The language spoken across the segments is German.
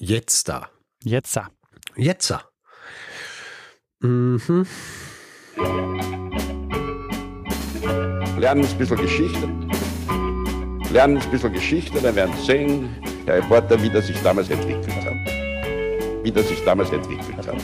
Jetzt da. Jetzt da. Jetzt da. Mhm. Lernen ein bisschen Geschichte. Lernen ein bisschen Geschichte, dann werden Sie sehen, der Reporter, wie das sich damals entwickelt hat. Wie das sich damals entwickelt hat.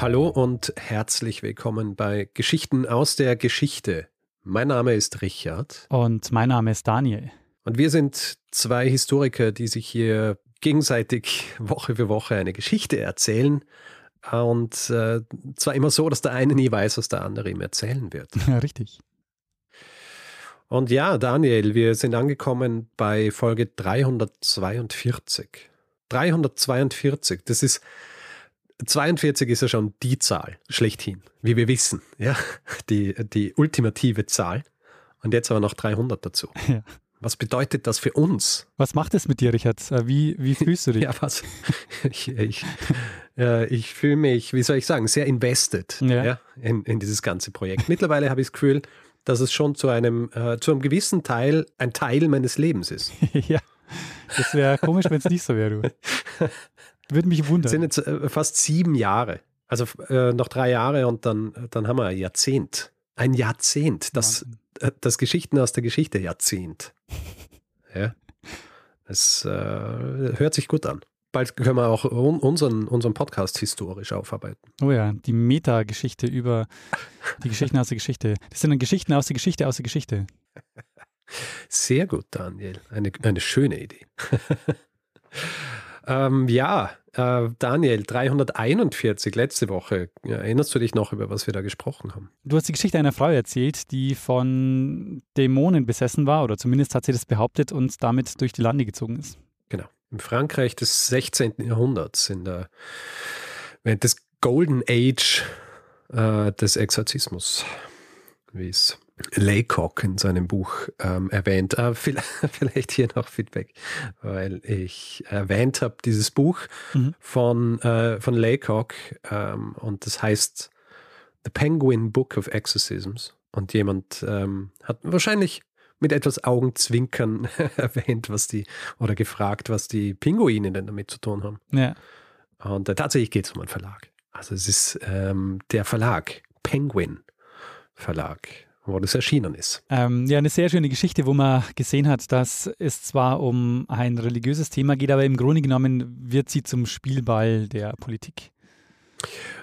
Hallo und herzlich willkommen bei Geschichten aus der Geschichte. Mein Name ist Richard. Und mein Name ist Daniel. Und wir sind zwei Historiker, die sich hier gegenseitig Woche für Woche eine Geschichte erzählen. Und äh, zwar immer so, dass der eine nie weiß, was der andere ihm erzählen wird. Ja, richtig. Und ja, Daniel, wir sind angekommen bei Folge 342. 342, das ist 42 ist ja schon die Zahl schlechthin, wie wir wissen, ja, die, die ultimative Zahl. Und jetzt aber noch 300 dazu. Ja. Was bedeutet das für uns? Was macht es mit dir, Richard? Äh, Wie, wie fühlst du dich? Ja, was? Ich, ich, äh, ich fühle mich, wie soll ich sagen, sehr invested Ja. ja. in, in dieses ganze Projekt. Mittlerweile habe ich das Gefühl, dass es schon zu einem, äh, zu einem gewissen Teil ein Teil meines Lebens ist. ja. Das wäre komisch, wenn es nicht so wäre, du. Würde mich Es sind wundern. jetzt äh, fast sieben Jahre. Also äh, noch drei Jahre und dann, dann haben wir ein Jahrzehnt. Ein Jahrzehnt. Das, Wahnsinn. äh, das Geschichten aus der Geschichte Jahrzehnt. Ja. Es äh, hört sich gut an. Bald können wir auch un unseren, unseren Podcast historisch aufarbeiten. Oh ja, die Meta-Geschichte über die Geschichten aus der Geschichte. Das sind dann Geschichten aus der Geschichte aus der Geschichte. Sehr gut, Daniel. Eine, eine schöne Idee. ähm, ja, äh, Daniel, 341 letzte Woche. Ja, erinnerst du dich noch, über was wir da gesprochen haben? Du hast die Geschichte einer Frau erzählt, die von Dämonen besessen war, oder zumindest hat sie das behauptet und damit durch die Lande gezogen ist. Genau. Im Frankreich des 16. Jahrhunderts, in der, während des Golden Age äh, des Exorzismus, wie es Laycock in seinem Buch ähm, erwähnt. Äh, vielleicht, hier noch Feedback, weil ich erwähnt habe, dieses Buch Mhm. von, äh, von Laycock ähm, und das heißt The Penguin Book of Exorcisms. Und jemand ähm, hat wahrscheinlich mit etwas Augenzwinkern erwähnt, was die, oder gefragt, was die Pinguine denn damit zu tun haben. Ja. Und äh, tatsächlich geht es um einen Verlag. Also es ist ähm, der Verlag, Penguin Verlag, wo das erschienen ist. Ähm, ja, eine sehr schöne Geschichte, wo man gesehen hat, dass es zwar um ein religiöses Thema geht, aber im Grunde genommen wird sie zum Spielball der Politik.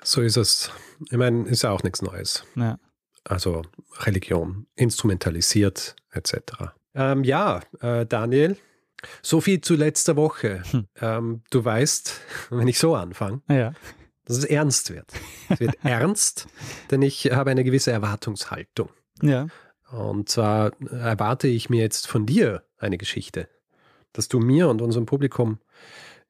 So ist es. Ich meine, ist ja auch nichts Neues. Ja. Also Religion instrumentalisiert etc. Ähm, ja, äh, Daniel, so viel zu letzter Woche. Hm. Ähm, du weißt, wenn ich so anfange, Ja. dass es ernst wird. Es wird ernst, denn ich habe eine gewisse Erwartungshaltung. Ja. Und zwar erwarte ich mir jetzt von dir eine Geschichte, dass du mir und unserem Publikum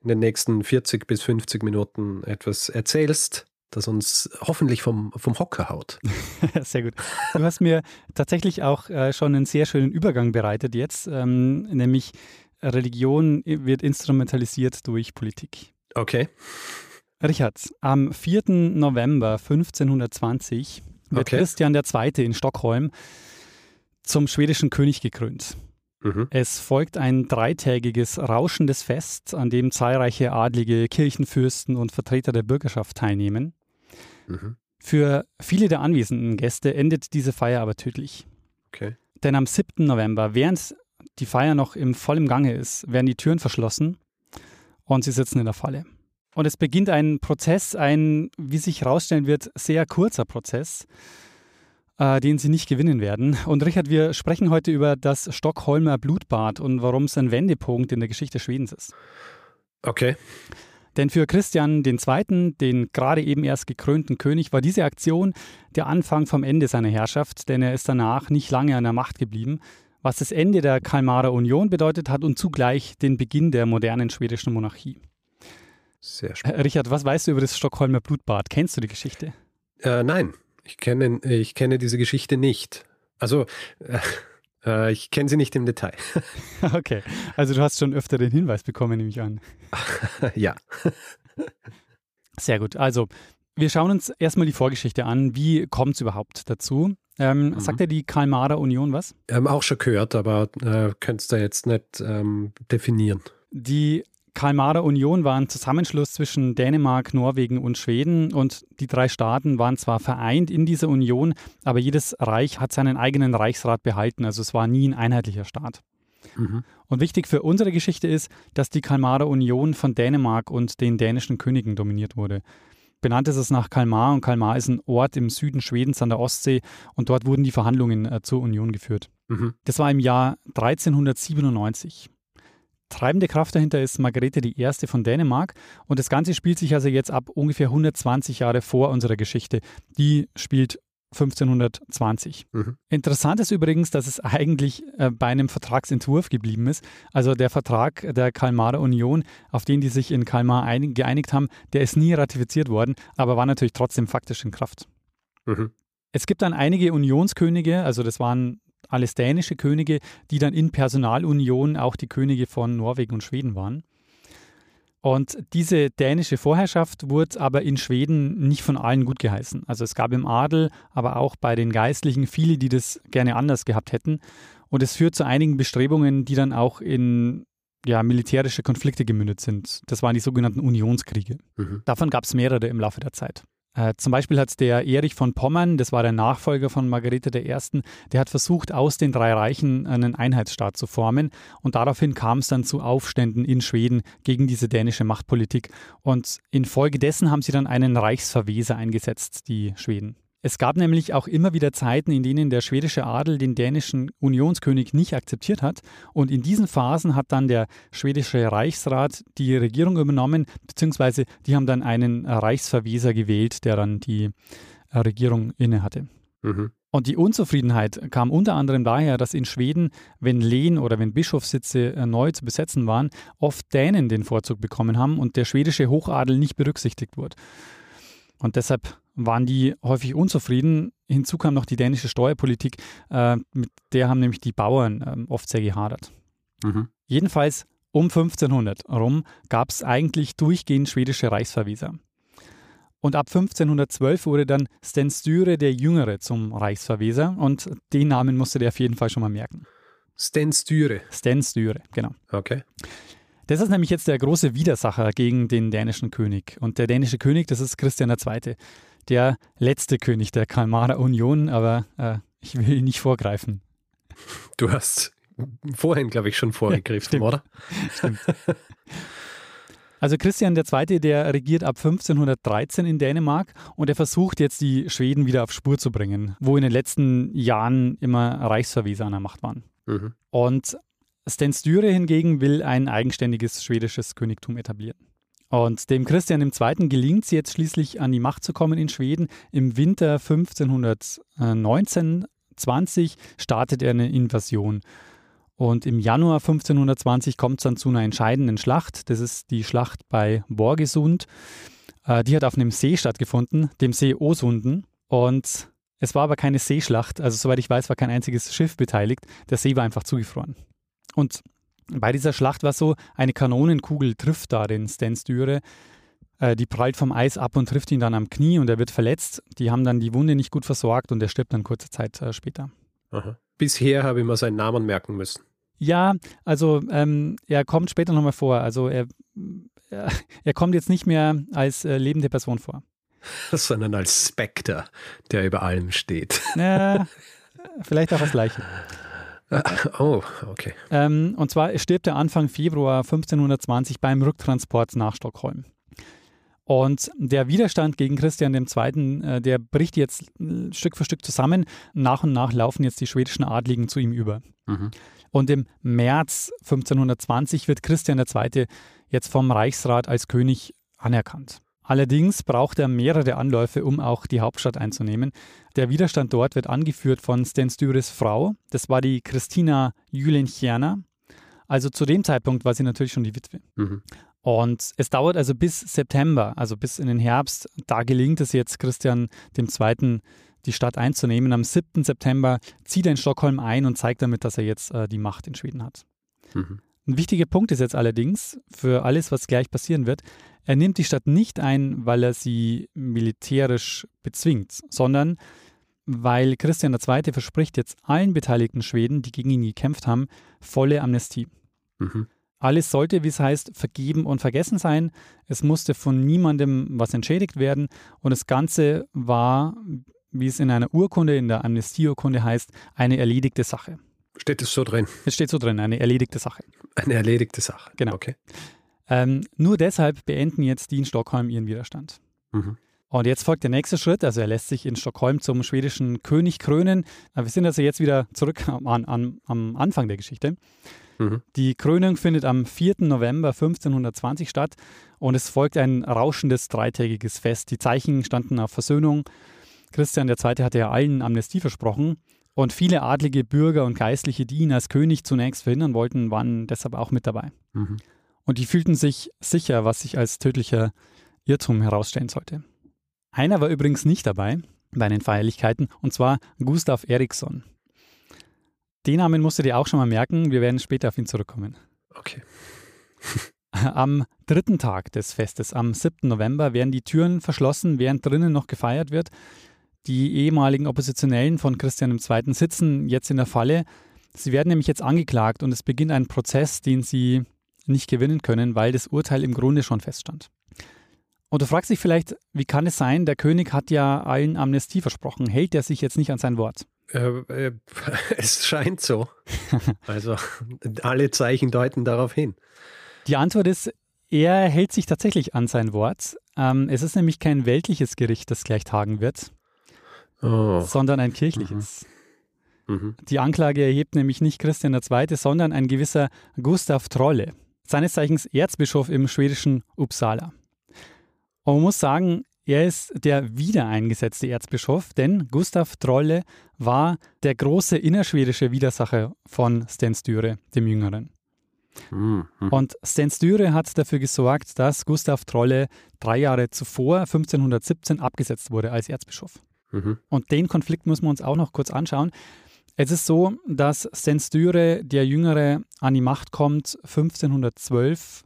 in den nächsten 40 bis 50 Minuten etwas erzählst, das uns hoffentlich vom, vom Hocker haut. Sehr gut. Du hast mir tatsächlich auch äh, schon einen sehr schönen Übergang bereitet jetzt, ähm, nämlich Religion wird instrumentalisiert durch Politik. Okay. Richard, am 4. November 1520 wird Okay. Christian II. in Stockholm zum schwedischen König gekrönt. Mhm. Es folgt ein dreitägiges rauschendes Fest, an dem zahlreiche Adlige, Kirchenfürsten und Vertreter der Bürgerschaft teilnehmen. Mhm. Für viele der anwesenden Gäste endet diese Feier aber tödlich. Okay. Denn am 7. November, während die Feier noch im vollen Gange ist, werden die Türen verschlossen und sie sitzen in der Falle. Und es beginnt ein Prozess, ein, wie sich herausstellen wird, sehr kurzer Prozess, äh, den sie nicht gewinnen werden. Und Richard, wir sprechen heute über das Stockholmer Blutbad und warum es ein Wendepunkt in der Geschichte Schwedens ist. Okay. Denn für Christian II., den gerade eben erst gekrönten König, war diese Aktion der Anfang vom Ende seiner Herrschaft, denn er ist danach nicht lange an der Macht geblieben, was das Ende der Kalmarer Union bedeutet hat und zugleich den Beginn der modernen schwedischen Monarchie. Sehr spannend. Äh, Richard, was weißt du über das Stockholmer Blutbad? Kennst du die Geschichte? Äh, nein, ich kenne, ich kenne diese Geschichte nicht. Also, äh, ich kenne sie nicht im Detail. Okay, also du hast schon öfter den Hinweis bekommen, nehme ich an. ja. Sehr gut. Also, Wir schauen uns erstmal die Vorgeschichte an. Wie kommt es überhaupt dazu? Ähm, mhm. Sagt ja die Kalmarer Union was? Ähm, auch schon gehört, aber äh, könntest du jetzt nicht ähm, definieren. Die Kalmarer Union war ein Zusammenschluss zwischen Dänemark, Norwegen und Schweden und die drei Staaten waren zwar vereint in dieser Union, aber jedes Reich hat seinen eigenen Reichsrat behalten, also es war nie ein einheitlicher Staat. Mhm. Und wichtig für unsere Geschichte ist, dass die Kalmarer Union von Dänemark und den dänischen Königen dominiert wurde. Benannt ist es nach Kalmar und Kalmar ist ein Ort im Süden Schwedens an der Ostsee und dort wurden die Verhandlungen äh, zur Union geführt. Mhm. Das war im Jahr 1397. Treibende Kraft dahinter ist Margarete I. von Dänemark und das Ganze spielt sich also jetzt ab ungefähr 120 Jahre vor unserer Geschichte. Die spielt 1520. Mhm. Interessant ist übrigens, dass es eigentlich äh, bei einem Vertragsentwurf geblieben ist. Also der Vertrag der Kalmarer Union, auf den die sich in Kalmar einig, geeinigt haben, der ist nie ratifiziert worden, aber war natürlich trotzdem faktisch in Kraft. Mhm. Es gibt dann einige Unionskönige, also das waren alles dänische Könige, die dann in Personalunion auch die Könige von Norwegen und Schweden waren. Und diese dänische Vorherrschaft wurde aber in Schweden nicht von allen gut geheißen. Also es gab im Adel, aber auch bei den Geistlichen viele, die das gerne anders gehabt hätten. Und es führt zu einigen Bestrebungen, die dann auch in ja, militärische Konflikte gemündet sind. Das waren die sogenannten Unionskriege. Mhm. Davon gab es mehrere im Laufe der Zeit. Äh, zum Beispiel hat der Erich von Pommern, das war der Nachfolger von Margarete I., der hat versucht, aus den drei Reichen einen Einheitsstaat zu formen. Und daraufhin kam es dann zu Aufständen in Schweden gegen diese dänische Machtpolitik. Und infolgedessen haben sie dann einen Reichsverweser eingesetzt, die Schweden. Es gab nämlich auch immer wieder Zeiten, in denen der schwedische Adel den dänischen Unionskönig nicht akzeptiert hat. Und in diesen Phasen hat dann der schwedische Reichsrat die Regierung übernommen, beziehungsweise die haben dann einen Reichsverweser gewählt, der dann die Regierung innehatte. Mhm. Und die Unzufriedenheit kam unter anderem daher, dass in Schweden, wenn Lehen oder wenn Bischofssitze äh, neu zu besetzen waren, oft Dänen den Vorzug bekommen haben und der schwedische Hochadel nicht berücksichtigt wurde. Und deshalb waren die häufig unzufrieden. Hinzu kam noch die dänische Steuerpolitik, äh, mit der haben nämlich die Bauern äh, oft sehr gehadert. Mhm. Jedenfalls um 1500 rum gab es eigentlich durchgehend schwedische Reichsverweser. Und ab 1512 wurde dann Sten Sture der Jüngere zum Reichsverweser und den Namen musste der auf jeden Fall schon mal merken. Sten Sture. Sten Sture, genau. Okay. Das ist nämlich jetzt der große Widersacher gegen den dänischen König. Und der dänische König, das ist Christian II., der letzte König der Kalmarer Union, aber äh, ich will ihn nicht vorgreifen. Du hast vorhin, glaube ich, schon vorgegriffen, ja, oder? Stimmt. Also Christian II., der regiert ab 1513 in Dänemark und er versucht jetzt die Schweden wieder auf Spur zu bringen, wo in den letzten Jahren immer Reichsverweser an der Macht waren. Mhm. Und Sten Sture hingegen will ein eigenständiges schwedisches Königtum etablieren. Und dem Christian II. gelingt es jetzt schließlich an die Macht zu kommen in Schweden. Im Winter 1519, 20 startet er eine Invasion. Und im Januar 1520 kommt es dann zu einer entscheidenden Schlacht. Das ist die Schlacht bei Borgesund. Äh, die hat auf einem See stattgefunden, dem See Osunden. Und es war aber keine Seeschlacht. Also soweit ich weiß, war kein einziges Schiff beteiligt. Der See war einfach zugefroren. Und bei dieser Schlacht war es so, eine Kanonenkugel trifft da den Stan Stüre. Äh, die prallt vom Eis ab und trifft ihn dann am Knie und er wird verletzt. Die haben dann die Wunde nicht gut versorgt und er stirbt dann kurze Zeit äh, später. Aha. Bisher habe ich mir seinen Namen merken müssen. Ja, also ähm, er kommt später nochmal vor. Also er, er, er, kommt jetzt nicht mehr als äh, lebende Person vor. Sondern als Spectre, der über allem steht. Ja, vielleicht auch als Leiche. Oh, okay. Ähm, und zwar stirbt er Anfang Februar 1520 beim Rücktransport nach Stockholm. Und der Widerstand gegen Christian II., äh, der bricht jetzt äh, Stück für Stück zusammen. Nach und nach laufen jetzt die schwedischen Adligen zu ihm über. Mhm. Und im März 1520 wird Christian II. jetzt vom Reichsrat als König anerkannt. Allerdings braucht er mehrere Anläufe, um auch die Hauptstadt einzunehmen. Der Widerstand dort wird angeführt von Sten Stures Frau. Das war die Christina Jülenchierner. Also zu dem Zeitpunkt war sie natürlich schon die Witwe. Mhm. Und es dauert also bis September, also bis in den Herbst. Da gelingt es jetzt Christian II., die Stadt einzunehmen. Am 7. September zieht er in Stockholm ein und zeigt damit, dass er jetzt äh, die Macht in Schweden hat. Mhm. Ein wichtiger Punkt ist jetzt allerdings für alles, was gleich passieren wird, er nimmt die Stadt nicht ein, weil er sie militärisch bezwingt, sondern weil Christian II. verspricht jetzt allen beteiligten Schweden, die gegen ihn gekämpft haben, volle Amnestie. Mhm. Alles sollte, wie es heißt, vergeben und vergessen sein. Es musste von niemandem was entschädigt werden und das Ganze war, wie es in einer Urkunde, in der Amnestieurkunde heißt, eine erledigte Sache. Steht es so drin? Es steht so drin, eine erledigte Sache. Eine erledigte Sache. Genau. Okay. Ähm, nur deshalb beenden jetzt die in Stockholm ihren Widerstand. Mhm. Und jetzt folgt der nächste Schritt. Also er lässt sich in Stockholm zum schwedischen König krönen. Wir sind also jetzt wieder zurück am, an, am Anfang der Geschichte. Mhm. Die Krönung findet am 4. November 1520 statt und es folgt ein rauschendes dreitägiges Fest. Die Zeichen standen auf Versöhnung. Christian II. hatte ja allen Amnestie versprochen und viele adlige Bürger und Geistliche, die ihn als König zunächst verhindern wollten, waren deshalb auch mit dabei. Mhm. Und die fühlten sich sicher, was sich als tödlicher Irrtum herausstellen sollte. Einer war übrigens nicht dabei bei den Feierlichkeiten, und zwar Gustav Eriksson. Den Namen musst du dir auch schon mal merken, wir werden später auf ihn zurückkommen. Okay. Am dritten Tag des Festes, am 7. November, werden die Türen verschlossen, während drinnen noch gefeiert wird. Die ehemaligen Oppositionellen von Christian II. sitzen jetzt in der Falle. Sie werden nämlich jetzt angeklagt und es beginnt ein Prozess, den sie nicht gewinnen können, weil das Urteil im Grunde schon feststand. Und du fragst dich vielleicht, wie kann es sein, der König hat ja allen Amnestie versprochen, hält er sich jetzt nicht an sein Wort? Äh, äh, es scheint so. Also alle Zeichen deuten darauf hin. Die Antwort ist, er hält sich tatsächlich an sein Wort. Ähm, es ist nämlich kein weltliches Gericht, das gleich tagen wird, oh. sondern ein kirchliches. Mhm. Mhm. Die Anklage erhebt nämlich nicht Christian II., sondern ein gewisser Gustav Trolle seines Zeichens Erzbischof im schwedischen Uppsala. Und man muss sagen, er ist der wiedereingesetzte Erzbischof, denn Gustav Trolle war der große innerschwedische Widersacher von Sten Sture, dem Jüngeren. Mhm. Und Sten Sture hat dafür gesorgt, dass Gustav Trolle drei Jahre zuvor, 1517, abgesetzt wurde als Erzbischof. Mhm. Und den Konflikt müssen wir uns auch noch kurz anschauen. Es ist so, dass Stenstyre, der Jüngere, an die Macht kommt 1512.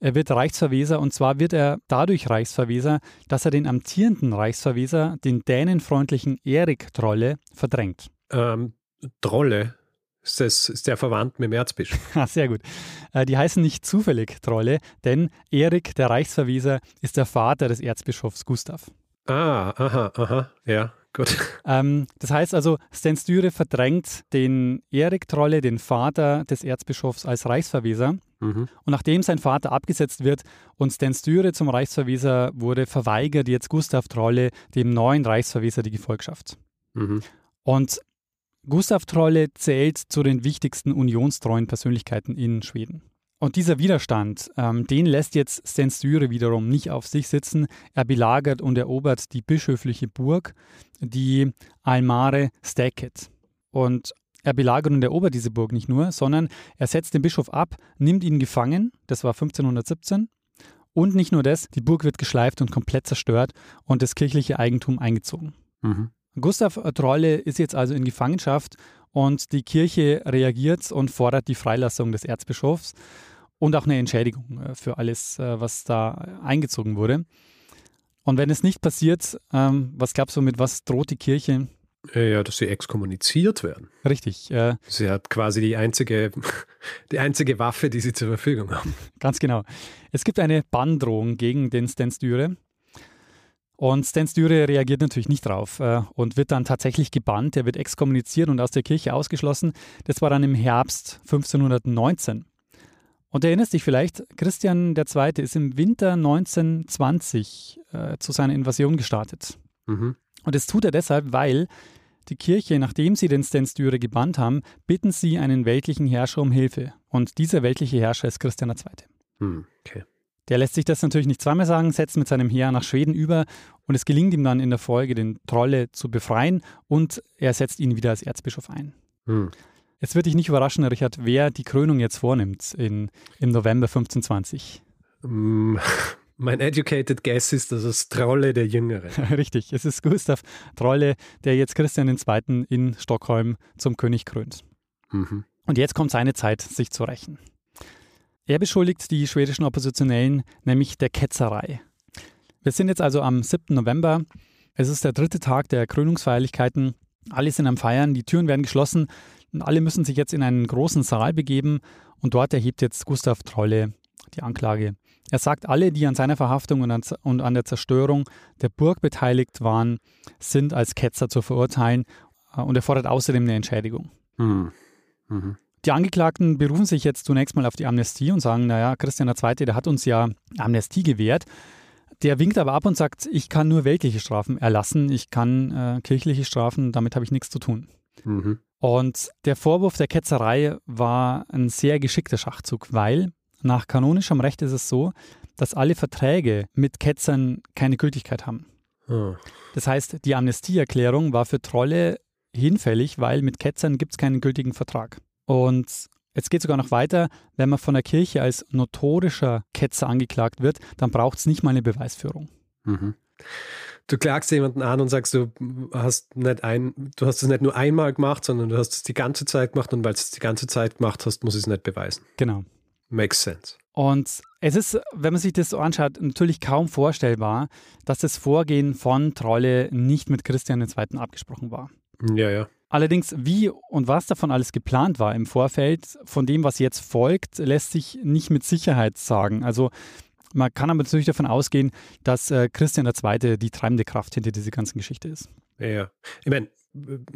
Er wird Reichsverweser und zwar wird er dadurch Reichsverweser, dass er den amtierenden Reichsverweser, den dänenfreundlichen Erik Trolle, verdrängt. Ähm, Trolle? Ist, das, ist der verwandt mit dem Erzbischof? Ah, sehr gut. Äh, die heißen nicht zufällig Trolle, denn Erik, der Reichsverweser, ist der Vater des Erzbischofs Gustav. Ah, aha, aha, ja, gut. Ähm, das heißt also, Sten Sture verdrängt den Erik Trolle, den Vater des Erzbischofs, als Reichsverweser. Mhm. Und nachdem sein Vater abgesetzt wird und Sten Sture zum Reichsverweser wurde, verweigert jetzt Gustav Trolle dem neuen Reichsverweser die Gefolgschaft. Mhm. Und Gustav Trolle zählt zu den wichtigsten unionstreuen Persönlichkeiten in Schweden. Und dieser Widerstand, ähm, den lässt jetzt Sten Sture wiederum nicht auf sich sitzen. Er belagert und erobert die bischöfliche Burg, die Almare Staket. Und er belagert und erobert diese Burg nicht nur, sondern er setzt den Bischof ab, nimmt ihn gefangen, das war 1517. Und nicht nur das, die Burg wird geschleift und komplett zerstört und das kirchliche Eigentum eingezogen. Mhm. Gustav Trolle ist jetzt also in Gefangenschaft und die Kirche reagiert und fordert die Freilassung des Erzbischofs und auch eine Entschädigung äh, für alles, äh, was da eingezogen wurde. Und wenn es nicht passiert, ähm, was glaubst du, mit was droht die Kirche? Ja, dass sie exkommuniziert werden. Richtig. Äh, sie hat quasi die einzige, die einzige Waffe, die sie zur Verfügung haben. Ganz genau. Es gibt eine Banndrohung gegen den Sten Styre. Und Stan Styre reagiert natürlich nicht drauf äh, und wird dann tatsächlich gebannt. Er wird exkommuniziert und aus der Kirche ausgeschlossen. Das war dann im Herbst 1519. Und erinnerst dich vielleicht, Christian II. ist im Winter 1920 äh, zu seiner Invasion gestartet. Mhm. Und das tut er deshalb, weil die Kirche, nachdem sie den Sten Styre gebannt haben, bitten sie einen weltlichen Herrscher um Hilfe. Und dieser weltliche Herrscher ist Christian II. Mhm. Okay. Der lässt sich das natürlich nicht zweimal sagen, setzt mit seinem Heer nach Schweden über und es gelingt ihm dann in der Folge, den Trolle zu befreien und er setzt ihn wieder als Erzbischof ein. Hm. Es wird dich nicht überraschen, Richard, wer die Krönung jetzt vornimmt in, im November 1520. Mm, mein educated guess ist, dass es Trolle der Jüngere. Richtig, es ist Gustav Trolle, der jetzt Christian II. in Stockholm zum König krönt. Mhm. Und jetzt kommt seine Zeit, sich zu rächen. Er beschuldigt die schwedischen Oppositionellen nämlich der Ketzerei. Wir sind jetzt also am 7. November. Es ist der dritte Tag der Krönungsfeierlichkeiten. Alle sind am Feiern, die Türen werden geschlossen und alle müssen sich jetzt in einen großen Saal begeben und dort erhebt jetzt Gustav Trolle die Anklage. Er sagt, alle, die an seiner Verhaftung und an, der Zerstörung der Burg beteiligt waren, sind als Ketzer zu verurteilen und er fordert außerdem eine Entschädigung. Mhm. Mhm. Die Angeklagten berufen sich jetzt zunächst mal auf die Amnestie und sagen, naja, Christian II., der hat uns ja Amnestie gewährt. Der winkt aber ab und sagt, ich kann nur weltliche Strafen erlassen, ich kann äh, kirchliche Strafen, damit habe ich nichts zu tun. Mhm. Und der Vorwurf der Ketzerei war ein sehr geschickter Schachzug, weil nach kanonischem Recht ist es so, dass alle Verträge mit Ketzern keine Gültigkeit haben. Oh. Das heißt, die Amnestieerklärung war für Trolle hinfällig, weil mit Ketzern gibt es keinen gültigen Vertrag. Und es geht sogar noch weiter, wenn man von der Kirche als notorischer Ketzer angeklagt wird, dann braucht es nicht mal eine Beweisführung. Mhm. Du klagst jemanden an und sagst, du hast nicht ein, du hast es nicht nur einmal gemacht, sondern du hast es die ganze Zeit gemacht und weil du es die ganze Zeit gemacht hast, muss ich es nicht beweisen. Genau. Makes sense. Und es ist, wenn man sich das so anschaut, natürlich kaum vorstellbar, dass das Vorgehen von Trolle nicht mit Christian II. abgesprochen war. Ja, ja. Allerdings, wie und was davon alles geplant war im Vorfeld, von dem, was jetzt folgt, lässt sich nicht mit Sicherheit sagen. Also man kann aber natürlich davon ausgehen, dass äh, Christian II. die treibende Kraft hinter dieser ganzen Geschichte ist. Ja, ich meine,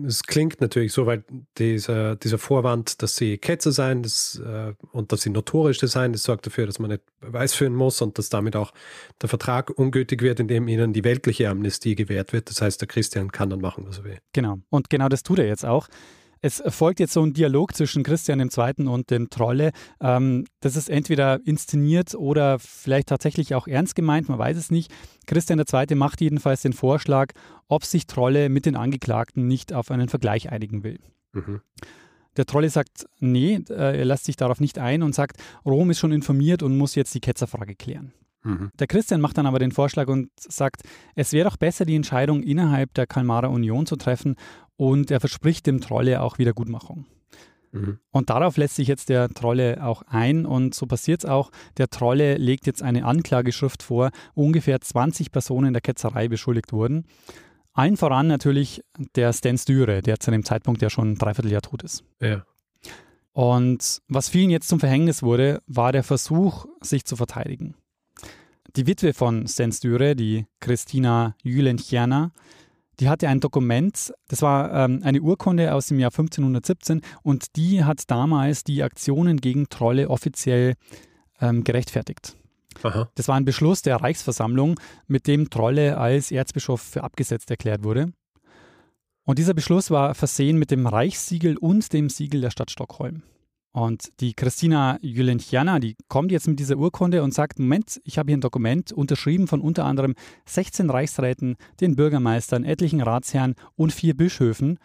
es klingt natürlich so, weil dieser, dieser Vorwand, dass sie Ketzer sein das, äh, und dass sie notorisch sein, das sorgt dafür, dass man nicht Beweis führen muss und dass damit auch der Vertrag ungültig wird, indem ihnen die weltliche Amnestie gewährt wird. Das heißt, der Christian kann dann machen, was er will. Genau. Und genau das tut er jetzt auch. Es folgt jetzt so ein Dialog zwischen Christian II. und dem Trolle. Ähm, das ist entweder inszeniert oder vielleicht tatsächlich auch ernst gemeint, man weiß es nicht. Christian II. macht jedenfalls den Vorschlag, ob sich Trolle mit den Angeklagten nicht auf einen Vergleich einigen will. Mhm. Der Trolle sagt, nee, äh, er lässt sich darauf nicht ein und sagt, Rom ist schon informiert und muss jetzt die Ketzerfrage klären. Mhm. Der Christian macht dann aber den Vorschlag und sagt, es wäre doch besser, die Entscheidung innerhalb der Kalmarer Union zu treffen und er verspricht dem Trolle auch Wiedergutmachung. Mhm. Und darauf lässt sich jetzt der Trolle auch ein und so passiert es auch. Der Trolle legt jetzt eine Anklageschrift vor, wo ungefähr 20 Personen der Ketzerei beschuldigt wurden. Allen voran natürlich der Sten Styre, der zu dem Zeitpunkt ja schon ein Dreivierteljahr tot ist. Ja. Und was vielen jetzt zum Verhängnis wurde, war der Versuch, sich zu verteidigen. Die Witwe von Sten Styre, die Christina Jülenchiana, die hatte ein Dokument, das war ähm, eine Urkunde aus dem Jahr 1517 und die hat damals die Aktionen gegen Trolle offiziell ähm, gerechtfertigt. Aha. Das war ein Beschluss der Reichsversammlung, mit dem Trolle als Erzbischof für abgesetzt erklärt wurde. Und dieser Beschluss war versehen mit dem Reichssiegel und dem Siegel der Stadt Stockholm. Und die Christina Jülenchiana, die kommt jetzt mit dieser Urkunde und sagt, Moment, ich habe hier ein Dokument unterschrieben von unter anderem 16 Reichsräten, den Bürgermeistern, etlichen Ratsherren und vier Bischöfen.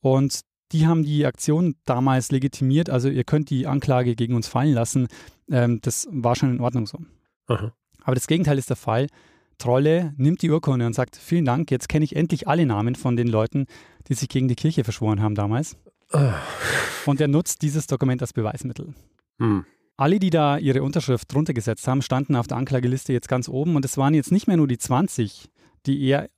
Und die haben die Aktion damals legitimiert, also ihr könnt die Anklage gegen uns fallen lassen. Ähm, das war schon in Ordnung so. Aha. Aber das Gegenteil ist der Fall. Trolle nimmt die Urkunde und sagt, vielen Dank, jetzt kenne ich endlich alle Namen von den Leuten, die sich gegen die Kirche verschworen haben damals. Und er nutzt dieses Dokument als Beweismittel. Hm. Alle, die da ihre Unterschrift drunter gesetzt haben, standen auf der Anklageliste jetzt ganz oben und es waren jetzt nicht mehr nur die 20, die er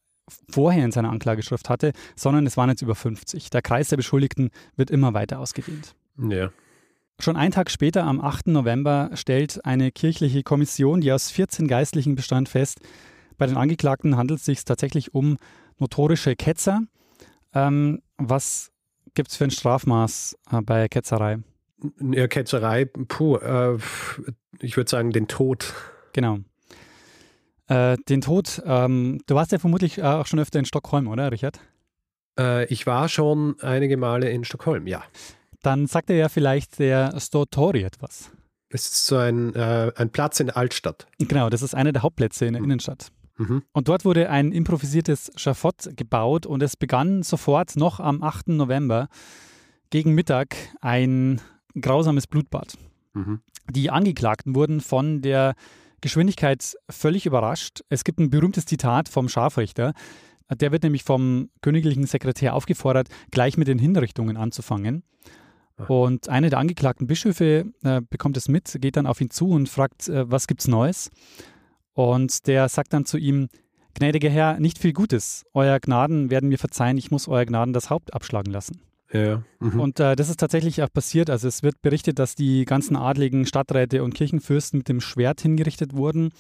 vorher in seiner Anklageschrift hatte, sondern es waren jetzt über 50. Der Kreis der Beschuldigten wird immer weiter ausgedehnt. Ja. Schon einen Tag später, am 8. November, stellt eine kirchliche Kommission, die aus 14 Geistlichen bestand, fest, bei den Angeklagten handelt es sich tatsächlich um notorische Ketzer, ähm, was gibt es für ein Strafmaß äh, bei Ketzerei? Ja, Ketzerei, puh, äh, ich würde sagen, den Tod. Genau. Äh, den Tod, ähm, du warst ja vermutlich äh, auch schon öfter in Stockholm, oder, Richard? Äh, ich war schon einige Male in Stockholm, ja. Dann sagt er ja vielleicht der Stortori etwas. Es ist so ein, äh, ein Platz in der Altstadt. Genau, das ist einer der Hauptplätze in der mhm. Innenstadt. Mhm. Und dort wurde ein improvisiertes Schafott gebaut und es begann sofort noch am 8. November gegen Mittag ein grausames Blutbad. Mhm. Die Angeklagten wurden von der Geschwindigkeit völlig überrascht. Es gibt ein berühmtes Zitat vom Scharfrichter. Der wird nämlich vom königlichen Sekretär aufgefordert, gleich mit den Hinrichtungen anzufangen. Und einer der angeklagten Bischöfe äh, bekommt es mit, geht dann auf ihn zu und fragt, äh, was gibt's Neues? Und der sagt dann zu ihm, gnädiger Herr, nicht viel Gutes. Euer Gnaden werden mir verzeihen, ich muss euer Gnaden das Haupt abschlagen lassen. Ja. Mhm. Und äh, das ist tatsächlich auch passiert. Also es wird berichtet, dass die ganzen adligen Stadträte und Kirchenfürsten mit dem Schwert hingerichtet wurden.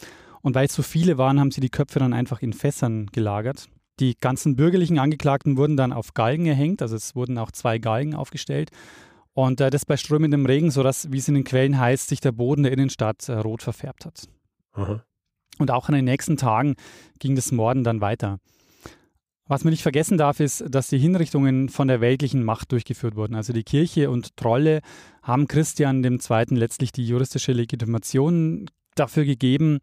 Und weil es so viele waren, haben sie die Köpfe dann einfach in Fässern gelagert. Die ganzen bürgerlichen Angeklagten wurden dann auf Galgen erhängt, also es wurden auch zwei Galgen aufgestellt. Und äh, das bei strömendem Regen, sodass, wie es in den Quellen heißt, sich der Boden der Innenstadt äh, rot verfärbt hat. Aha. Und auch in den nächsten Tagen ging das Morden dann weiter. Was man nicht vergessen darf, ist, dass die Hinrichtungen von der weltlichen Macht durchgeführt wurden. Also die Kirche und Trolle haben Christian II. letztlich die juristische Legitimation dafür gegeben,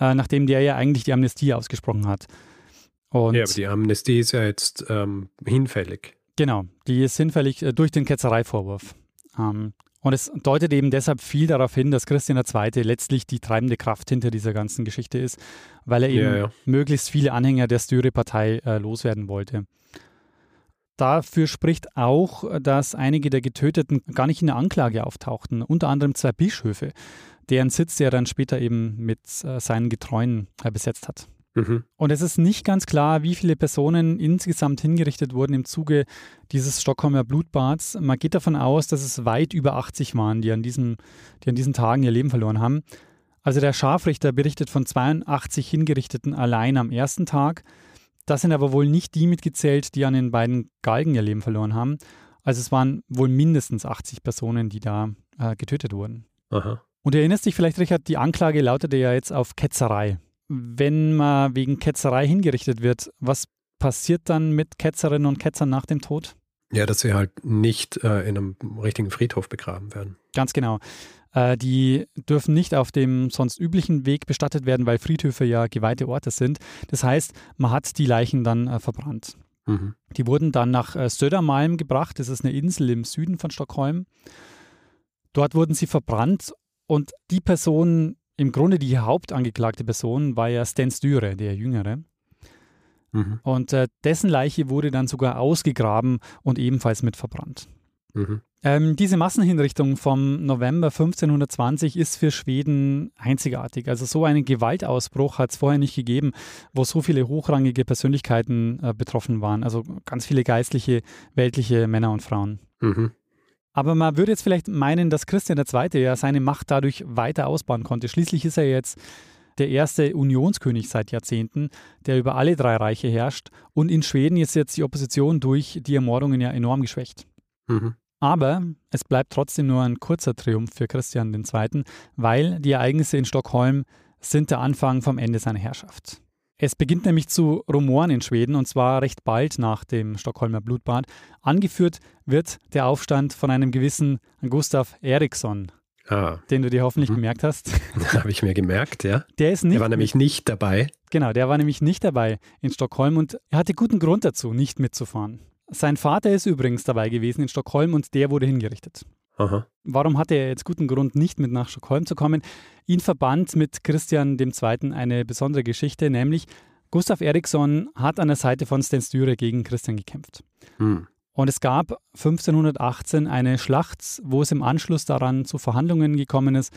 äh, nachdem der ja eigentlich die Amnestie ausgesprochen hat. Und ja, aber die Amnestie ist ja jetzt ähm, hinfällig. Genau, die ist hinfällig äh, durch den Ketzereivorwurf. Ähm, und es deutet eben deshalb viel darauf hin, dass Christian II. letztlich die treibende Kraft hinter dieser ganzen Geschichte ist, weil er eben Ja, ja. möglichst viele Anhänger der Styre-Partei äh, loswerden wollte. Dafür spricht auch, dass einige der Getöteten gar nicht in der Anklage auftauchten, unter anderem zwei Bischöfe, deren Sitz er dann später eben mit äh, seinen Getreuen äh, besetzt hat. Mhm. Und es ist nicht ganz klar, wie viele Personen insgesamt hingerichtet wurden im Zuge dieses Stockholmer Blutbads. Man geht davon aus, dass es weit über 80 waren, die an, diesem, die an diesen Tagen ihr Leben verloren haben. Also der Scharfrichter berichtet von 82 Hingerichteten allein am ersten Tag. Das sind aber wohl nicht die mitgezählt, die an den beiden Galgen ihr Leben verloren haben. Also es waren wohl mindestens 80 Personen, die da äh, getötet wurden. Aha. Und du erinnerst dich vielleicht, Richard, die Anklage lautete ja jetzt auf Ketzerei. Wenn man wegen Ketzerei hingerichtet wird, was passiert dann mit Ketzerinnen und Ketzern nach dem Tod? Ja, dass sie halt nicht äh, in einem richtigen Friedhof begraben werden. Ganz genau. Äh, die dürfen nicht auf dem sonst üblichen Weg bestattet werden, weil Friedhöfe ja geweihte Orte sind. Das heißt, man hat die Leichen dann äh, verbrannt. Mhm. Die wurden dann nach äh, Södermalm gebracht. Das ist eine Insel im Süden von Stockholm. Dort wurden sie verbrannt und die Person, im Grunde die hauptangeklagte Person, war ja Sten Styre, der Jüngere. Mhm. Und äh, dessen Leiche wurde dann sogar ausgegraben und ebenfalls mit verbrannt. Mhm. Ähm, diese Massenhinrichtung vom November 1520 ist für Schweden einzigartig. Also so einen Gewaltausbruch hat es vorher nicht gegeben, wo so viele hochrangige Persönlichkeiten äh, betroffen waren. Also ganz viele geistliche, weltliche Männer und Frauen. Mhm. Aber man würde jetzt vielleicht meinen, dass Christian II. ja seine Macht dadurch weiter ausbauen konnte. Schließlich ist er jetzt der erste Unionskönig seit Jahrzehnten, der über alle drei Reiche herrscht. Und in Schweden ist jetzt die Opposition durch die Ermordungen ja enorm geschwächt. Mhm. Aber es bleibt trotzdem nur ein kurzer Triumph für Christian II., weil die Ereignisse in Stockholm sind der Anfang vom Ende seiner Herrschaft. Es beginnt nämlich zu rumoren in Schweden und zwar recht bald nach dem Stockholmer Blutbad. Angeführt wird der Aufstand von einem gewissen Gustav Eriksson, Ah, den du dir hoffentlich Mhm. gemerkt hast. habe ich mir gemerkt, ja. Der ist nicht Er war nämlich nicht dabei. Genau, der war nämlich nicht dabei in Stockholm und er hatte guten Grund dazu, nicht mitzufahren. Sein Vater ist übrigens dabei gewesen in Stockholm und der wurde hingerichtet. Aha. Warum hatte er jetzt guten Grund, nicht mit nach Stockholm zu kommen? Ihn verband mit Christian II. eine besondere Geschichte, nämlich Gustav Eriksson hat an der Seite von Sten Sture gegen Christian gekämpft. Hm. Und es gab 1518 eine Schlacht, wo es im Anschluss daran zu Verhandlungen gekommen ist.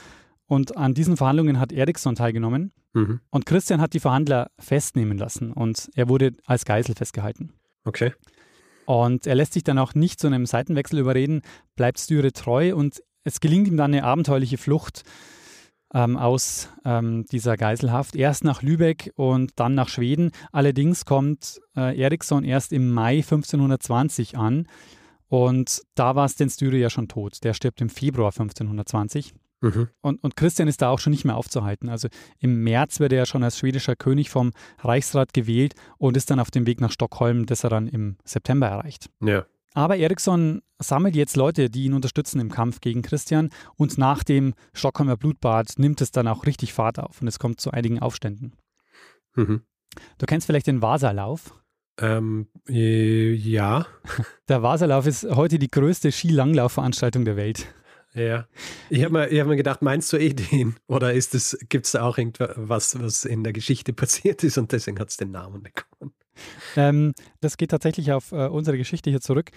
Und an diesen Verhandlungen hat Eriksson teilgenommen. Mhm. Und Christian hat die Verhandler festnehmen lassen und er wurde als Geisel festgehalten. Okay. Und er lässt sich dann auch nicht zu einem Seitenwechsel überreden, bleibt Styre treu und es gelingt ihm dann eine abenteuerliche Flucht ähm, aus ähm, dieser Geiselhaft. Erst nach Lübeck und dann nach Schweden. Allerdings kommt äh, Eriksson erst im Mai 1520 an und da war Sten Styre ja schon tot. Der stirbt im Februar 1520. Mhm. Und, und Christian ist da auch schon nicht mehr aufzuhalten. Also im März wird er ja schon als schwedischer König vom Reichsrat gewählt und ist dann auf dem Weg nach Stockholm, das er dann im September erreicht. Ja. Aber Eriksson sammelt jetzt Leute, die ihn unterstützen im Kampf gegen Christian und nach dem Stockholmer Blutbad nimmt es dann auch richtig Fahrt auf und es kommt zu einigen Aufständen. Mhm. Du kennst vielleicht den Vasalauf. Ähm, äh, ja. Der Vasalauf ist heute die größte Skilanglaufveranstaltung der Welt. Ja. Ich habe mir, ich hab mir gedacht, meinst du eh den? Oder ist es, gibt es da auch irgendwas, was in der Geschichte passiert ist und deswegen hat es den Namen bekommen? Ähm, das geht tatsächlich auf äh, unsere Geschichte hier zurück.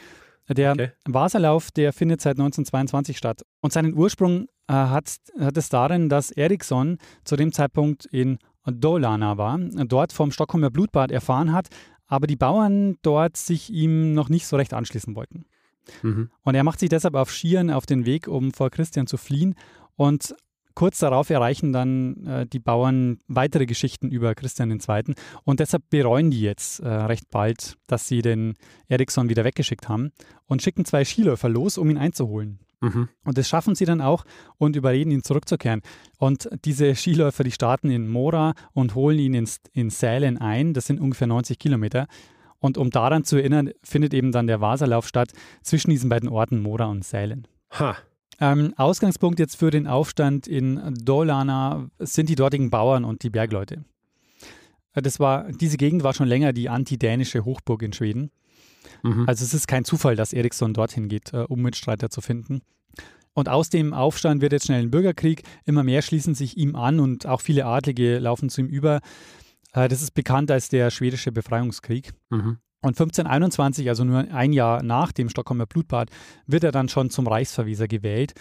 Der Okay. Wasserlauf, der findet seit 1922 statt. Und seinen Ursprung äh, hat, hat es darin, dass Eriksson zu dem Zeitpunkt in Dalarna war, dort vom Stockholmer Blutbad erfahren hat, aber die Bauern dort sich ihm noch nicht so recht anschließen wollten. Mhm. Und er macht sich deshalb auf Skiern auf den Weg, um vor Christian zu fliehen. Und kurz darauf erreichen dann äh, die Bauern weitere Geschichten über Christian II. Und deshalb bereuen die jetzt äh, recht bald, dass sie den Eriksson wieder weggeschickt haben und schicken zwei Skiläufer los, um ihn einzuholen. Mhm. Und das schaffen sie dann auch und überreden ihn zurückzukehren. Und diese Skiläufer, die starten in Mora und holen ihn ins, in Sälen ein. Das sind ungefähr 90 Kilometer. Und um daran zu erinnern, findet eben dann der Wasserlauf statt zwischen diesen beiden Orten Mora und Sälen. Ha. Ähm, Ausgangspunkt jetzt für den Aufstand in Dalarna sind die dortigen Bauern und die Bergleute. Äh, Das war, diese Gegend war schon länger die antidänische Hochburg in Schweden. Mhm. Also es ist kein Zufall, dass Eriksson dorthin geht, äh, um Mitstreiter zu finden. Und aus dem Aufstand wird jetzt schnell ein Bürgerkrieg. Immer mehr schließen sich ihm an und auch viele Adlige laufen zu ihm über. Äh, Das ist bekannt als der schwedische Befreiungskrieg. Mhm. Und 1521, also nur ein Jahr nach dem Stockholmer Blutbad, wird er dann schon zum Reichsverweser gewählt.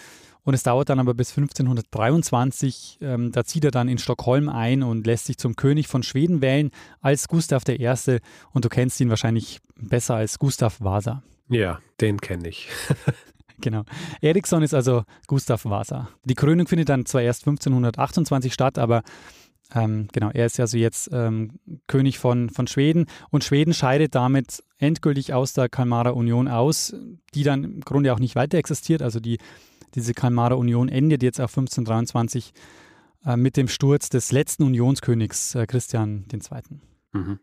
Und es dauert dann aber bis 1523, ähm, da zieht er dann in Stockholm ein und lässt sich zum König von Schweden wählen als Gustav I. Und du kennst ihn wahrscheinlich besser als Gustav Vasa. Ja, den kenne ich. Genau. Eriksson ist also Gustav Vasa. Die Krönung findet dann zwar erst 1528 statt, aber ähm, genau, er ist also jetzt ähm, König von, von Schweden und Schweden scheidet damit endgültig aus der Kalmarer Union aus, die dann im Grunde auch nicht weiter existiert. Also die, diese Kalmarer Union endet jetzt auf 1523 äh, mit dem Sturz des letzten Unionskönigs äh, Christian II. Mhm.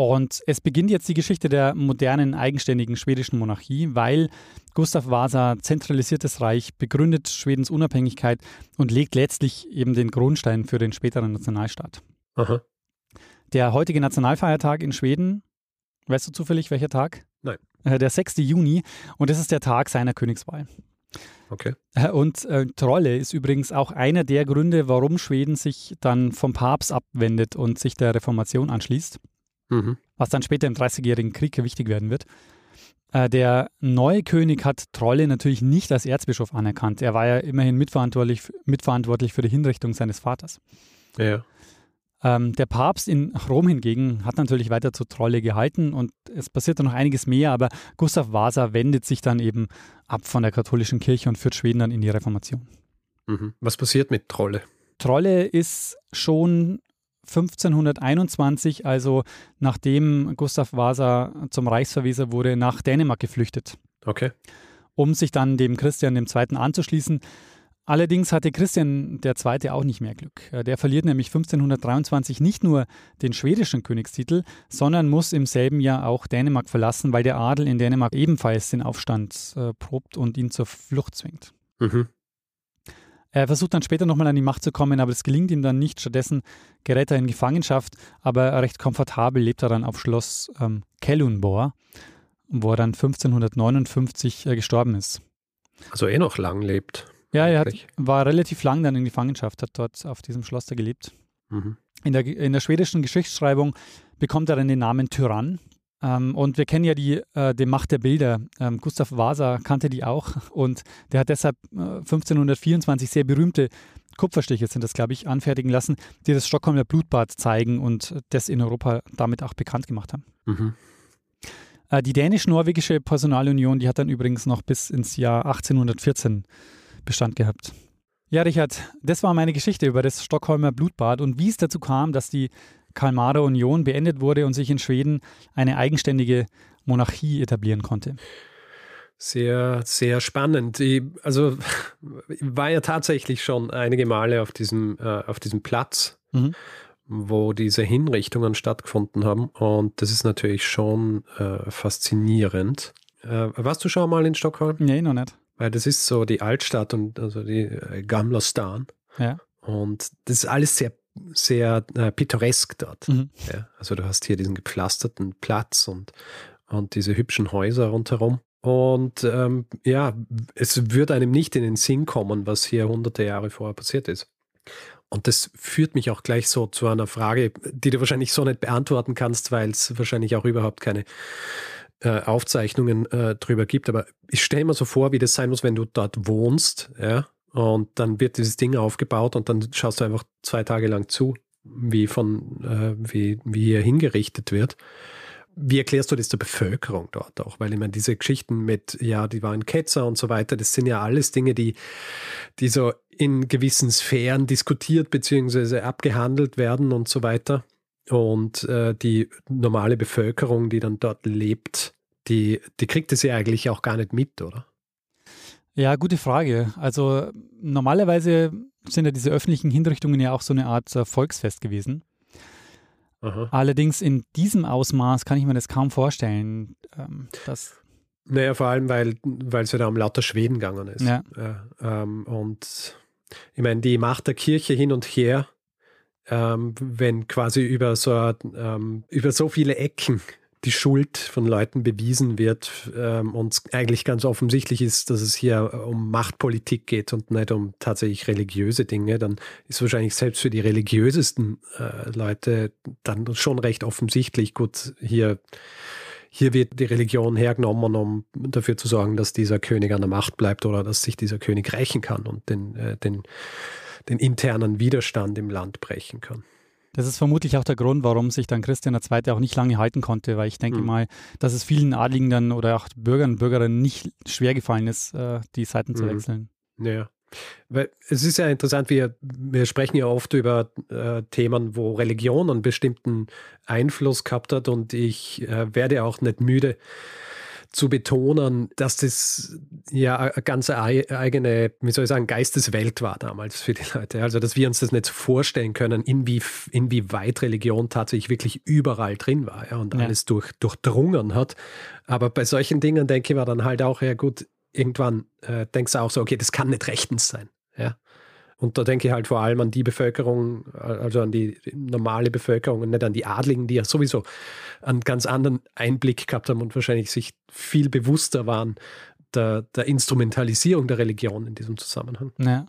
Und es beginnt jetzt die Geschichte der modernen, eigenständigen schwedischen Monarchie, weil Gustav Vasa zentralisiert das Reich, begründet Schwedens Unabhängigkeit und legt letztlich eben den Grundstein für den späteren Nationalstaat. Aha. Der heutige Nationalfeiertag in Schweden, weißt du zufällig welcher Tag? Nein. Äh, Der 6. Juni und das ist der Tag seiner Königswahl. Okay. Äh, Und äh, Trolle ist übrigens auch einer der Gründe, warum Schweden sich dann vom Papst abwendet und sich der Reformation anschließt Mhm. was dann später im Dreißigjährigen Krieg wichtig werden wird. Äh, Der neue König hat Trolle natürlich nicht als Erzbischof anerkannt. Er war ja immerhin mitverantwortlich, mitverantwortlich für die Hinrichtung seines Vaters. Ja. Ähm, der Papst in Rom hingegen hat natürlich weiter zu Trolle gehalten und es passierte noch einiges mehr, aber Gustav Vasa wendet sich dann eben ab von der katholischen Kirche und führt Schweden dann in die Reformation. Mhm. Was passiert mit Trolle? Trolle ist schon 1521, also nachdem Gustav Vasa zum Reichsverweser wurde, nach Dänemark geflüchtet, Okay. um sich dann dem Christian II. anzuschließen. Allerdings hatte Christian II. auch nicht mehr Glück. Äh, Der verliert nämlich 1523 nicht nur den schwedischen Königstitel, sondern muss im selben Jahr auch Dänemark verlassen, weil der Adel in Dänemark ebenfalls den Aufstand äh, probt und ihn zur Flucht zwingt. Mhm. Er versucht dann später nochmal an die Macht zu kommen, aber das gelingt ihm dann nicht. Stattdessen gerät er in Gefangenschaft, aber recht komfortabel lebt er dann auf Schloss ähm, Kellunbor, wo er dann 1559 äh, gestorben ist. Also eh noch lang lebt. Ja, er hat, war relativ lang dann in Gefangenschaft, hat dort auf diesem Schloss da gelebt. Mhm. In der, in der schwedischen Geschichtsschreibung bekommt er dann den Namen Tyrann. Ähm, und wir kennen ja die, äh, die Macht der Bilder. Ähm, Gustav Vasa kannte die auch und der hat deshalb äh, 1524 sehr berühmte Kupferstiche, sind das glaube ich, anfertigen lassen, die das Stockholmer Blutbad zeigen und das in Europa damit auch bekannt gemacht haben. Mhm. Äh, die dänisch-norwegische Personalunion, die hat dann übrigens noch bis ins Jahr 1814 Bestand gehabt. Ja, Richard, das war meine Geschichte über das Stockholmer Blutbad und wie es dazu kam, dass die Kalmarer Union beendet wurde und sich in Schweden eine eigenständige Monarchie etablieren konnte. Sehr, sehr spannend. Ich, also ich war ja tatsächlich schon einige Male auf diesem, äh, auf diesem Platz, Mhm. wo diese Hinrichtungen stattgefunden haben. Und das ist natürlich schon äh, faszinierend. Äh, warst du schon mal in Stockholm? Nee, noch nicht. Weil das ist so die Altstadt und also die äh, Gamla Stan. Ja. Und das ist alles sehr, sehr äh, pittoresk dort. Mhm. Ja, also du hast hier diesen gepflasterten Platz und, und diese hübschen Häuser rundherum. Und ähm, ja, es würde einem nicht in den Sinn kommen, was hier hunderte Jahre vorher passiert ist. Und das führt mich auch gleich so zu einer Frage, die du wahrscheinlich so nicht beantworten kannst, weil es wahrscheinlich auch überhaupt keine äh, Aufzeichnungen äh, drüber gibt. Aber ich stelle mir so vor, wie das sein muss, wenn du dort wohnst, ja, und dann wird dieses Ding aufgebaut und dann schaust du einfach zwei Tage lang zu, wie von, äh, wie, wie hier hingerichtet wird. Wie erklärst du das der Bevölkerung dort auch? Weil ich meine, diese Geschichten mit, ja, die waren Ketzer und so weiter, das sind ja alles Dinge, die, die so in gewissen Sphären diskutiert bzw. abgehandelt werden und so weiter. Und äh, die normale Bevölkerung, die dann dort lebt, die, die kriegt es ja eigentlich auch gar nicht mit, oder? Ja, gute Frage. Also normalerweise sind ja diese öffentlichen Hinrichtungen ja auch so eine Art äh, Volksfest gewesen. Aha. Allerdings in diesem Ausmaß kann ich mir das kaum vorstellen. Ähm, dass naja, vor allem, weil es ja da um lauter Schweden gegangen ist. Ja. ja ähm, und ich meine, die Macht der Kirche hin und her, ähm, wenn quasi über so, ähm, über so viele Ecken die Schuld von Leuten bewiesen wird ähm, und eigentlich ganz offensichtlich ist, dass es hier um Machtpolitik geht und nicht um tatsächlich religiöse Dinge, dann ist wahrscheinlich selbst für die religiösesten äh, Leute dann schon recht offensichtlich, gut, hier, hier wird die Religion hergenommen, um dafür zu sorgen, dass dieser König an der Macht bleibt oder dass sich dieser König rächen kann und den, äh, den, den internen Widerstand im Land brechen kann. Das ist vermutlich auch der Grund, warum sich dann Christian II. auch nicht lange halten konnte, weil ich denke mhm. mal, dass es vielen Adligen dann oder auch Bürgern und Bürgerinnen nicht schwer gefallen ist, äh, die Seiten zu mhm. wechseln. Ja. Weil es ist ja interessant, wir, wir sprechen ja oft über äh, Themen, wo Religion einen bestimmten Einfluss gehabt hat und ich äh, werde auch nicht müde, zu betonen, dass das ja eine ganz eigene, wie soll ich sagen, Geisteswelt war damals für die Leute. Also, dass wir uns das nicht vorstellen können, inwie, inwieweit Religion tatsächlich wirklich überall drin war ja, und ja. alles durch, durchdrungen hat. Aber bei solchen Dingen denke ich mir dann halt auch, ja gut, irgendwann äh, denkst du auch so, okay, das kann nicht rechtens sein. Und da denke ich halt vor allem an die Bevölkerung, also an die normale Bevölkerung und nicht an die Adligen, die ja sowieso einen ganz anderen Einblick gehabt haben und wahrscheinlich sich viel bewusster waren der, der Instrumentalisierung der Religion in diesem Zusammenhang. Ja.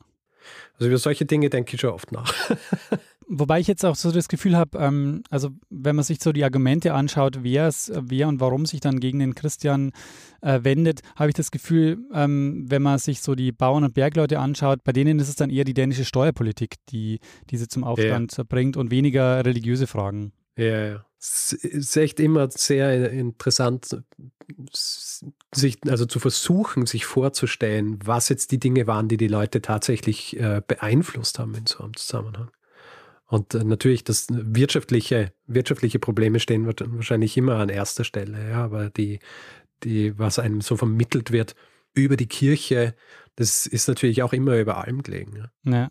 Also über solche Dinge denke ich schon oft nach. Wobei ich jetzt auch so das Gefühl habe, ähm, also wenn man sich so die Argumente anschaut, wer es, wer und warum sich dann gegen den Christian äh, wendet, habe ich das Gefühl, ähm, wenn man sich so die Bauern und Bergleute anschaut, bei denen ist es dann eher die dänische Steuerpolitik, die diese zum Aufstand ja. bringt und weniger religiöse Fragen. Ja, ja. Es ist echt immer sehr interessant, sich, also zu versuchen, sich vorzustellen, was jetzt die Dinge waren, die die Leute tatsächlich äh, beeinflusst haben in so einem Zusammenhang. Und äh, natürlich, das wirtschaftliche, wirtschaftliche Probleme stehen wahrscheinlich immer an erster Stelle, ja, aber die, die, was einem so vermittelt wird über die Kirche, das ist natürlich auch immer über allem gelegen. Ja. ja.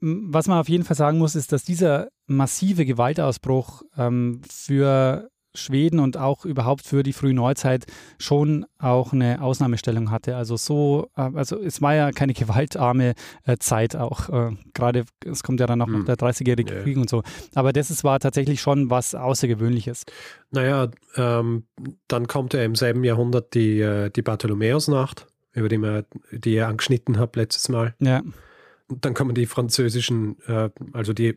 Was man auf jeden Fall sagen muss, ist, dass dieser massive Gewaltausbruch ähm, für Schweden und auch überhaupt für die frühe Neuzeit schon auch eine Ausnahmestellung hatte. Also so, äh, also es war ja keine gewaltarme äh, Zeit auch. Äh, Gerade es kommt ja dann noch hm. der 30-jährige ja. Krieg und so. Aber das ist, war tatsächlich schon was Außergewöhnliches. Naja, ähm, dann kommt ja im selben Jahrhundert die, die Bartholomäusnacht, über die, wir, die ihr angeschnitten habt letztes Mal. Ja. Dann kommen die französischen, also die,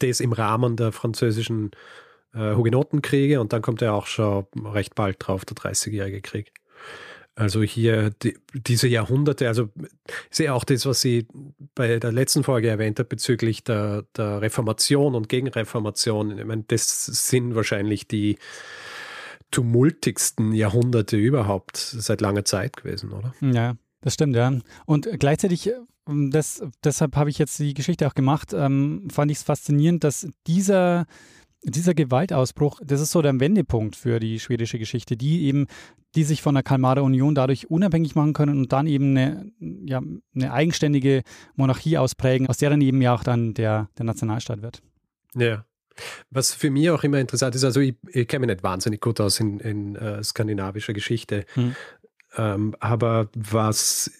das im Rahmen der französischen äh, Hugenotenkriege und dann kommt ja auch schon recht bald drauf der 30-jährige Krieg. Also hier die, diese Jahrhunderte, also ist ja auch das, was sie bei der letzten Folge erwähnt hat bezüglich der, der Reformation und Gegenreformation. Ich meine, das sind wahrscheinlich die tumultigsten Jahrhunderte überhaupt seit langer Zeit gewesen, oder? Ja, das stimmt, ja. Und gleichzeitig, ähm, das, deshalb habe ich jetzt die Geschichte auch gemacht, ähm, fand ich es faszinierend, dass dieser dieser Gewaltausbruch, das ist so der Wendepunkt für die schwedische Geschichte, die eben, die sich von der Kalmarer Union dadurch unabhängig machen können und dann eben eine, ja, eine eigenständige Monarchie ausprägen, aus der dann eben ja auch dann der, der Nationalstaat wird. Ja. Was für mich auch immer interessant ist, also ich, ich kenne mich nicht wahnsinnig gut aus in, in uh, skandinavischer Geschichte, hm. ähm, aber was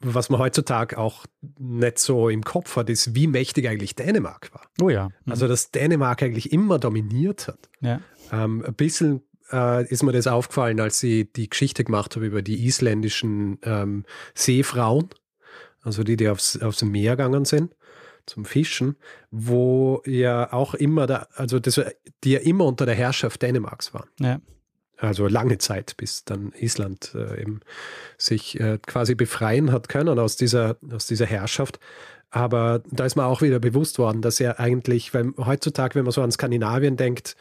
was man heutzutage auch nicht so im Kopf hat, ist, wie mächtig eigentlich Dänemark war. Oh ja. Mhm. Also, dass Dänemark eigentlich immer dominiert hat. Ja. Ähm, ein bisschen äh, ist mir das aufgefallen, als ich die Geschichte gemacht habe über die isländischen ähm, Seefrauen, also die, die aufs, aufs Meer gegangen sind zum Fischen, wo ja auch immer, da, also das, die ja immer unter der Herrschaft Dänemarks waren. Ja. Also lange Zeit, bis dann Island äh, eben sich äh, quasi befreien hat können aus dieser, aus dieser Herrschaft. Aber da ist mir auch wieder bewusst worden, dass er eigentlich, weil heutzutage, wenn man so an Skandinavien denkt,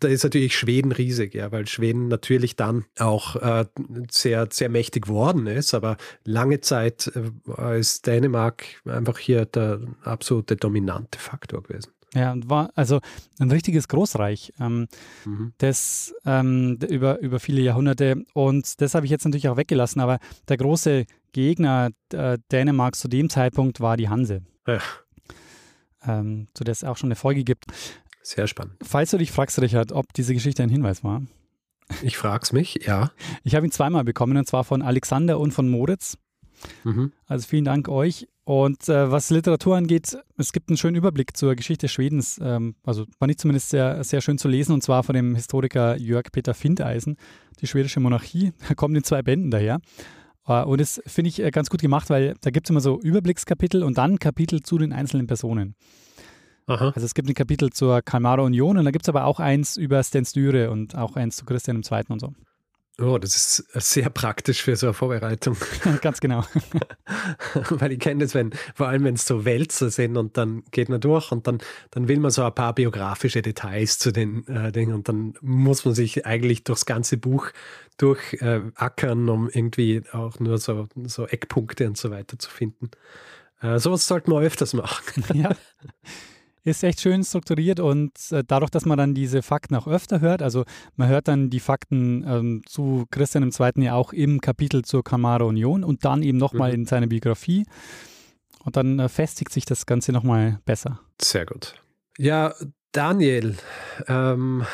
da ist natürlich Schweden riesig, ja, weil Schweden natürlich dann auch äh, sehr, sehr mächtig worden ist, aber lange Zeit äh, ist Dänemark einfach hier der absolute dominante Faktor gewesen. Ja, und war also ein richtiges Großreich, ähm, mhm. das ähm, über, über viele Jahrhunderte. Und das habe ich jetzt natürlich auch weggelassen, aber der große Gegner äh, Dänemarks zu dem Zeitpunkt war die Hanse. Ja. Ähm, zu der es auch schon eine Folge gibt. Sehr spannend. Falls du dich fragst, Richard, ob diese Geschichte ein Hinweis war. Ich frage es mich, ja. Ich habe ihn zweimal bekommen, und zwar von Alexander und von Moritz. Mhm. Also vielen Dank euch. Und äh, was Literatur angeht, es gibt einen schönen Überblick zur Geschichte Schwedens. Ähm, also fand ich zumindest sehr, sehr schön zu lesen, und zwar von dem Historiker Jörg Peter Findeisen, die schwedische Monarchie. Da kommen in zwei Bänden daher. Äh, und das finde ich äh, ganz gut gemacht, weil da gibt es immer so Überblickskapitel und dann Kapitel zu den einzelnen Personen. Aha. Also es gibt ein Kapitel zur Kalmarer Union und da gibt es aber auch eins über Sten Styre und auch eins zu Christian II. und so. Oh, das ist sehr praktisch für so eine Vorbereitung. Ganz genau. Weil ich kenne das, wenn, vor allem wenn es so Wälzer sind und dann geht man durch und dann, dann will man so ein paar biografische Details zu den äh, Dingen und dann muss man sich eigentlich durchs ganze Buch durchackern, äh, um irgendwie auch nur so, so Eckpunkte und so weiter zu finden. Äh, sowas sollten wir öfters machen. ja ist echt schön strukturiert und äh, dadurch, dass man dann diese Fakten auch öfter hört, also man hört dann die Fakten ähm, zu Christian II. ja auch im Kapitel zur Kamara Union und dann eben nochmal mhm. in seiner Biografie und dann äh, festigt sich das Ganze nochmal besser. Sehr gut. Ja, Daniel, ähm,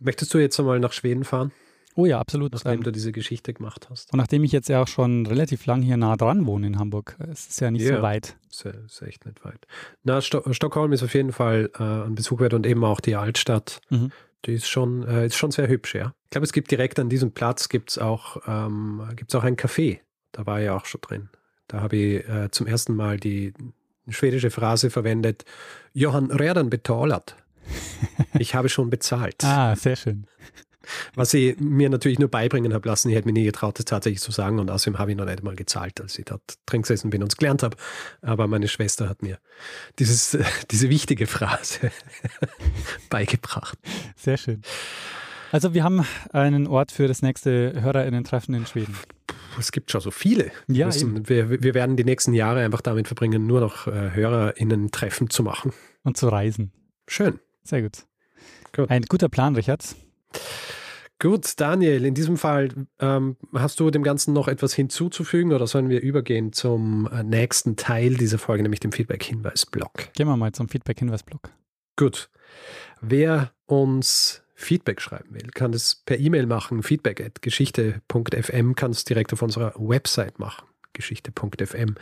möchtest du jetzt einmal nach Schweden fahren? Oh ja, absolut. Nachdem ähm, du diese Geschichte gemacht hast. Und nachdem ich jetzt ja auch schon relativ lang hier nah dran wohne in Hamburg, es ist ja nicht ja, so weit. Ist, ist echt nicht weit. Na, Sto Stockholm ist auf jeden Fall äh, ein Besuch wert und eben auch die Altstadt. Mhm. Die ist schon, äh, ist schon sehr hübsch, ja. Ich glaube, es gibt direkt an diesem Platz gibt's auch, ähm, gibt's auch ein Café. Da war ich auch schon drin. Da habe ich äh, zum ersten Mal die schwedische Phrase verwendet, Johann Redan betalat. Ich habe schon bezahlt. ah, sehr schön. Was ich mir natürlich nur beibringen habe lassen. Ich hätte mir nie getraut, das tatsächlich zu sagen. Und außerdem habe ich noch nicht mal gezahlt, als ich dort drin gesessen bin und es gelernt habe. Aber meine Schwester hat mir dieses, diese wichtige Phrase beigebracht. Sehr schön. Also wir haben einen Ort für das nächste HörerInnen-Treffen in Schweden. Es gibt schon so viele. Ja, müssen, wir, wir, werden die nächsten Jahre einfach damit verbringen, nur noch äh, HörerInnen-Treffen zu machen. Und zu reisen. Schön. Sehr gut. gut. Ein guter Plan, Richard. Gut, Daniel, in diesem Fall ähm, hast du dem Ganzen noch etwas hinzuzufügen oder sollen wir übergehen zum äh, nächsten Teil dieser Folge, nämlich dem Feedback-Hinweis-Blog? Gehen wir mal zum Feedback-Hinweis-Blog. Gut. Wer uns Feedback schreiben will, kann das per E-Mail machen. Feedback at geschichte.fm kann es direkt auf unserer Website machen. Geschichte.fm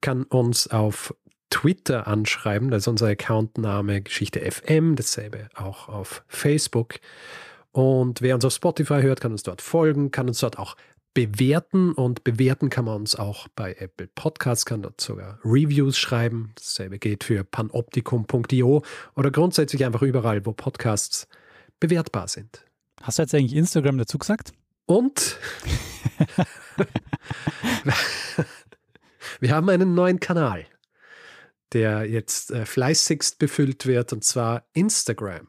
kann uns auf Twitter anschreiben, das ist unser Accountname Geschichte FM, dasselbe auch auf Facebook. Und wer uns auf Spotify hört, kann uns dort folgen, kann uns dort auch bewerten und bewerten kann man uns auch bei Apple Podcasts, kann dort sogar Reviews schreiben. Dasselbe geht für panoptikum.io oder grundsätzlich einfach überall, wo Podcasts bewertbar sind. Hast du jetzt eigentlich Instagram dazu gesagt? Und wir haben einen neuen Kanal, der jetzt äh, fleißigst befüllt wird, und zwar Instagram.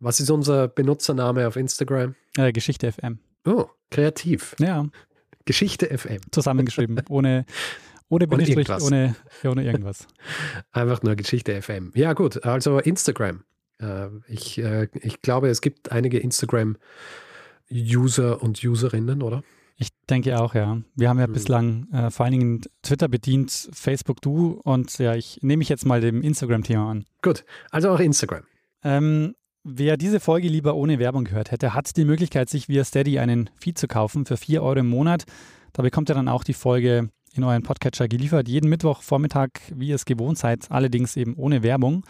Was ist unser Benutzername auf Instagram? Äh, Geschichte FM. Oh, kreativ. Ja. Geschichte FM. Zusammengeschrieben, ohne, ohne Bindestrich, ohne, ohne irgendwas. Einfach nur Geschichte FM. Ja, gut, also Instagram. Äh, ich, äh, ich glaube, es gibt einige Instagram-User und Userinnen, oder? Ich denke auch, ja. Wir haben ja mhm. bislang äh, vor allen Dingen Twitter bedient, Facebook du und ja, ich nehme mich jetzt mal dem Instagram-Thema an. Gut, also auch Instagram. Ähm, Wer diese Folge lieber ohne Werbung gehört hätte, hat die Möglichkeit, sich via Steady einen Feed zu kaufen für 4 Euro im Monat. Da bekommt ihr dann auch die Folge in euren Podcatcher geliefert. Jeden Mittwochvormittag, wie ihr es gewohnt seid, allerdings eben ohne Werbung.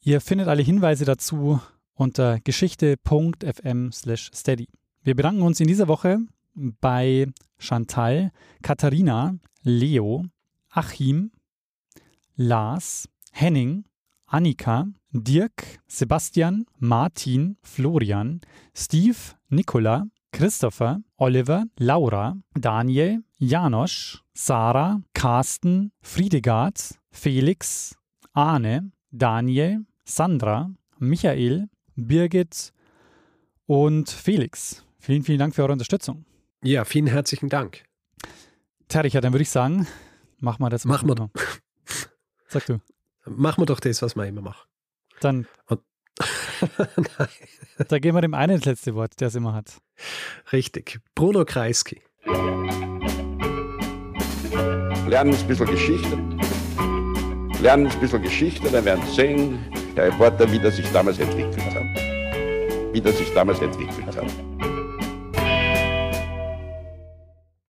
Ihr findet alle Hinweise dazu unter geschichte.fm/steady. Wir bedanken uns in dieser Woche bei Chantal, Katharina, Leo, Achim, Lars, Henning, Annika, Dirk, Sebastian, Martin, Florian, Steve, Nicola, Christopher, Oliver, Laura, Daniel, Janosch, Sarah, Carsten, Friedegard, Felix, Arne, Daniel, Sandra, Michael, Birgit und Felix. Vielen, vielen Dank für eure Unterstützung. Ja, vielen herzlichen Dank. Terricher, dann würde ich sagen, mach mal das. Mach mal doch. Sag du. Machen wir doch das, was wir immer machen. Dann. Da geben wir dem einen das letzte Wort, der es immer hat. Richtig. Bruno Kreisky. Lernen ein bisschen Geschichte. Lernen ein bisschen Geschichte, dann werden Sie sehen, der Reporter, wie das sich damals entwickelt hat. Wie das sich damals entwickelt hat.